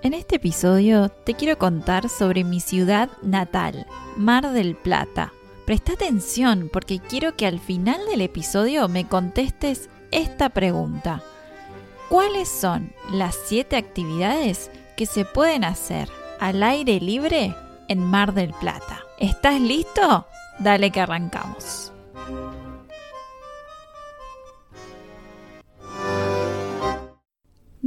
En este episodio te quiero contar sobre mi ciudad natal, Mar del Plata. Presta atención porque quiero que al final del episodio me contestes esta pregunta. ¿Cuáles son las siete actividades que se pueden hacer al aire libre en Mar del Plata? ¿Estás listo? Dale que arrancamos.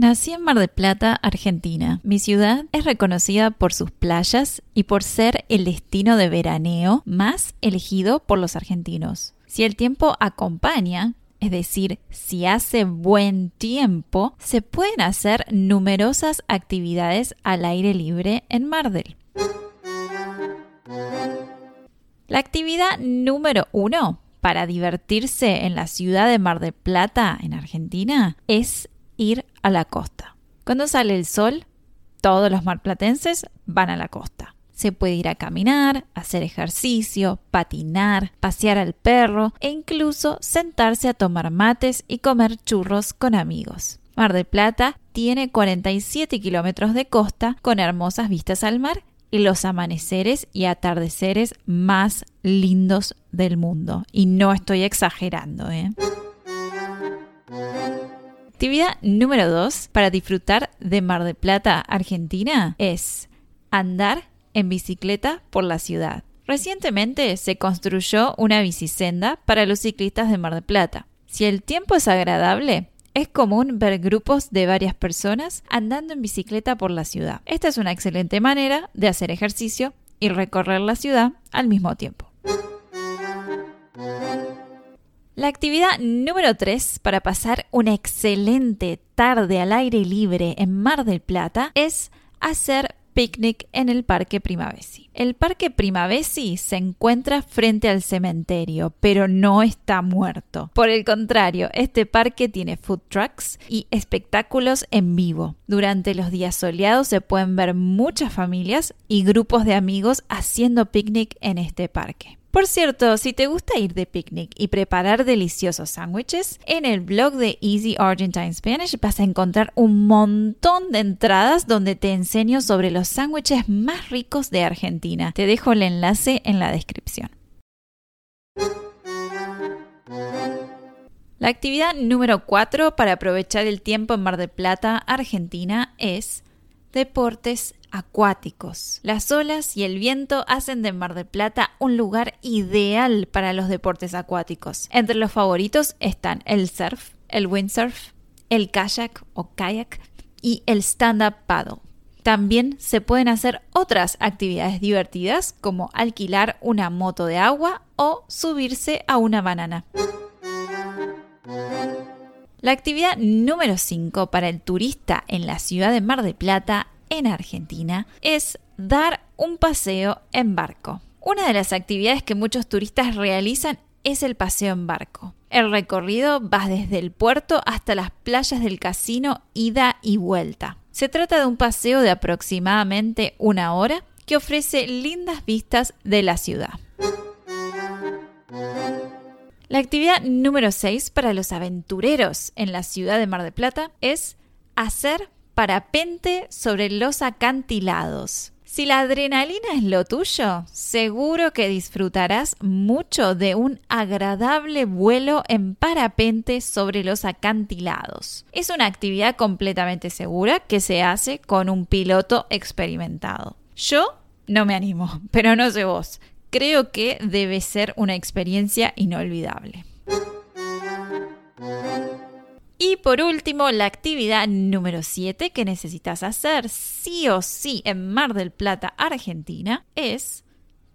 Nací en Mar del Plata, Argentina. Mi ciudad es reconocida por sus playas y por ser el destino de veraneo más elegido por los argentinos. Si el tiempo acompaña, es decir, si hace buen tiempo, se pueden hacer numerosas actividades al aire libre en Mar del. La actividad número uno para divertirse en la ciudad de Mar del Plata, en Argentina, es ir a la costa. Cuando sale el sol, todos los marplatenses van a la costa. Se puede ir a caminar, hacer ejercicio, patinar, pasear al perro e incluso sentarse a tomar mates y comer churros con amigos. Mar del Plata tiene 47 kilómetros de costa con hermosas vistas al mar y los amaneceres y atardeceres más lindos del mundo. Y no estoy exagerando, ¿eh? Actividad número 2 para disfrutar de Mar del Plata, Argentina, es andar en bicicleta por la ciudad. Recientemente se construyó una bicisenda para los ciclistas de Mar del Plata. Si el tiempo es agradable, es común ver grupos de varias personas andando en bicicleta por la ciudad. Esta es una excelente manera de hacer ejercicio y recorrer la ciudad al mismo tiempo. La actividad número 3 para pasar una excelente tarde al aire libre en Mar del Plata es hacer picnic en el Parque Primavesi. El Parque Primavesi se encuentra frente al cementerio, pero no está muerto. Por el contrario, este parque tiene food trucks y espectáculos en vivo. Durante los días soleados se pueden ver muchas familias y grupos de amigos haciendo picnic en este parque. Por cierto, si te gusta ir de picnic y preparar deliciosos sándwiches, en el blog de Easy Argentine Spanish vas a encontrar un montón de entradas donde te enseño sobre los sándwiches más ricos de Argentina. Te dejo el enlace en la descripción. La actividad número 4 para aprovechar el tiempo en Mar del Plata, Argentina, es deportes acuáticos. Las olas y el viento hacen de Mar del Plata un lugar ideal para los deportes acuáticos. Entre los favoritos están el surf, el windsurf, el kayak o kayak y el stand-up paddle. También se pueden hacer otras actividades divertidas como alquilar una moto de agua o subirse a una banana. La actividad número 5 para el turista en la ciudad de Mar del Plata en Argentina es dar un paseo en barco. Una de las actividades que muchos turistas realizan es el paseo en barco. El recorrido va desde el puerto hasta las playas del casino ida y vuelta. Se trata de un paseo de aproximadamente una hora que ofrece lindas vistas de la ciudad. La actividad número 6 para los aventureros en la ciudad de Mar del Plata es hacer parapente sobre los acantilados. Si la adrenalina es lo tuyo, seguro que disfrutarás mucho de un agradable vuelo en parapente sobre los acantilados. Es una actividad completamente segura que se hace con un piloto experimentado. Yo no me animo, pero no sé vos. Creo que debe ser una experiencia inolvidable. Y por último, la actividad número 7 que necesitas hacer sí o sí en Mar del Plata, Argentina, es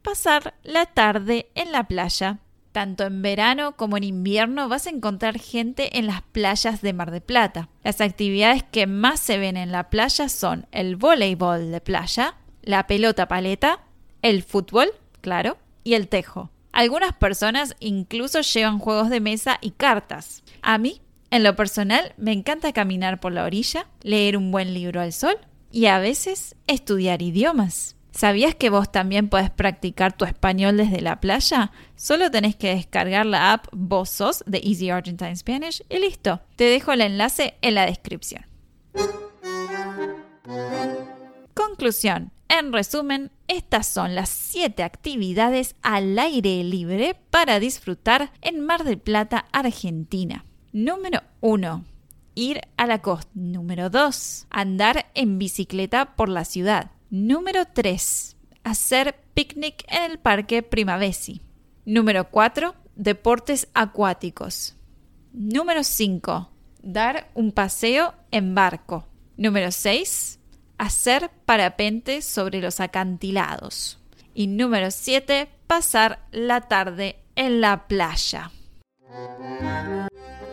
pasar la tarde en la playa. Tanto en verano como en invierno vas a encontrar gente en las playas de Mar del Plata. Las actividades que más se ven en la playa son el voleibol de playa, la pelota paleta, el fútbol, claro, y el tejo. Algunas personas incluso llevan juegos de mesa y cartas. A mí en lo personal, me encanta caminar por la orilla, leer un buen libro al sol y a veces estudiar idiomas. ¿Sabías que vos también podés practicar tu español desde la playa? Solo tenés que descargar la app Vos Sos de Easy Argentine Spanish y listo. Te dejo el enlace en la descripción. Conclusión. En resumen, estas son las 7 actividades al aire libre para disfrutar en Mar del Plata, Argentina. Número 1. Ir a la costa. Número 2. Andar en bicicleta por la ciudad. Número 3. Hacer picnic en el Parque Primavesi. Número 4. Deportes acuáticos. Número 5. Dar un paseo en barco. Número 6. Hacer parapente sobre los acantilados. Y número 7. Pasar la tarde en la playa.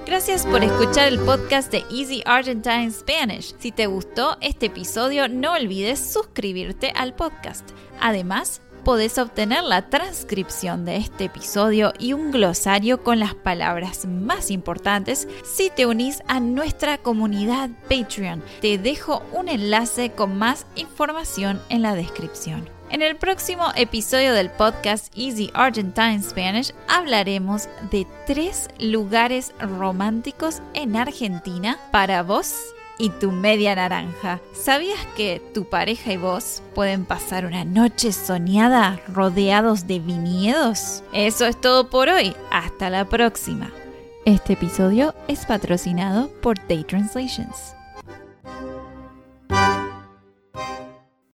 Gracias por escuchar el podcast de Easy Argentine Spanish. Si te gustó este episodio, no olvides suscribirte al podcast. Además, podés obtener la transcripción de este episodio y un glosario con las palabras más importantes si te unís a nuestra comunidad Patreon. Te dejo un enlace con más información en la descripción. En el próximo episodio del podcast Easy Argentine Spanish hablaremos de tres lugares románticos en Argentina para vos y tu media naranja. ¿Sabías que tu pareja y vos pueden pasar una noche soñada rodeados de viñedos? Eso es todo por hoy. Hasta la próxima. Este episodio es patrocinado por Day Translations.